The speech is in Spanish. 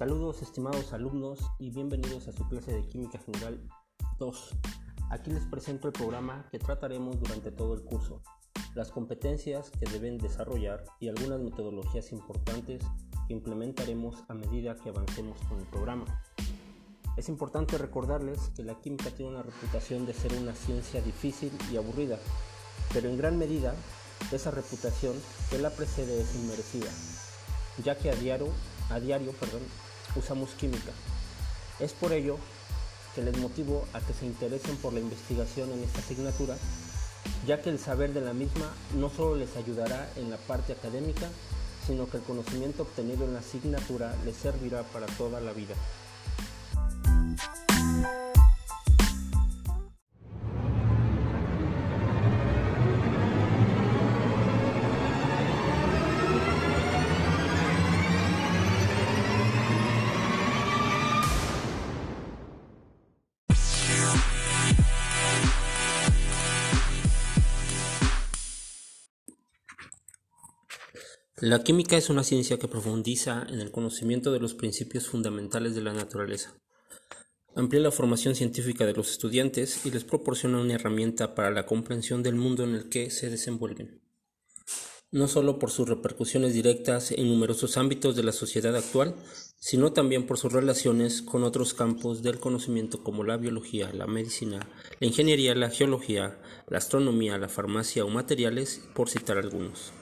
Saludos estimados alumnos y bienvenidos a su clase de Química General 2. Aquí les presento el programa que trataremos durante todo el curso, las competencias que deben desarrollar y algunas metodologías importantes que implementaremos a medida que avancemos con el programa. Es importante recordarles que la química tiene una reputación de ser una ciencia difícil y aburrida, pero en gran medida esa reputación que la precede es inmerecida, ya que a diario, a diario perdón, usamos química. Es por ello que les motivo a que se interesen por la investigación en esta asignatura, ya que el saber de la misma no solo les ayudará en la parte académica, sino que el conocimiento obtenido en la asignatura les servirá para toda la vida. La química es una ciencia que profundiza en el conocimiento de los principios fundamentales de la naturaleza. Amplía la formación científica de los estudiantes y les proporciona una herramienta para la comprensión del mundo en el que se desenvuelven. No solo por sus repercusiones directas en numerosos ámbitos de la sociedad actual, sino también por sus relaciones con otros campos del conocimiento como la biología, la medicina, la ingeniería, la geología, la astronomía, la farmacia o materiales, por citar algunos.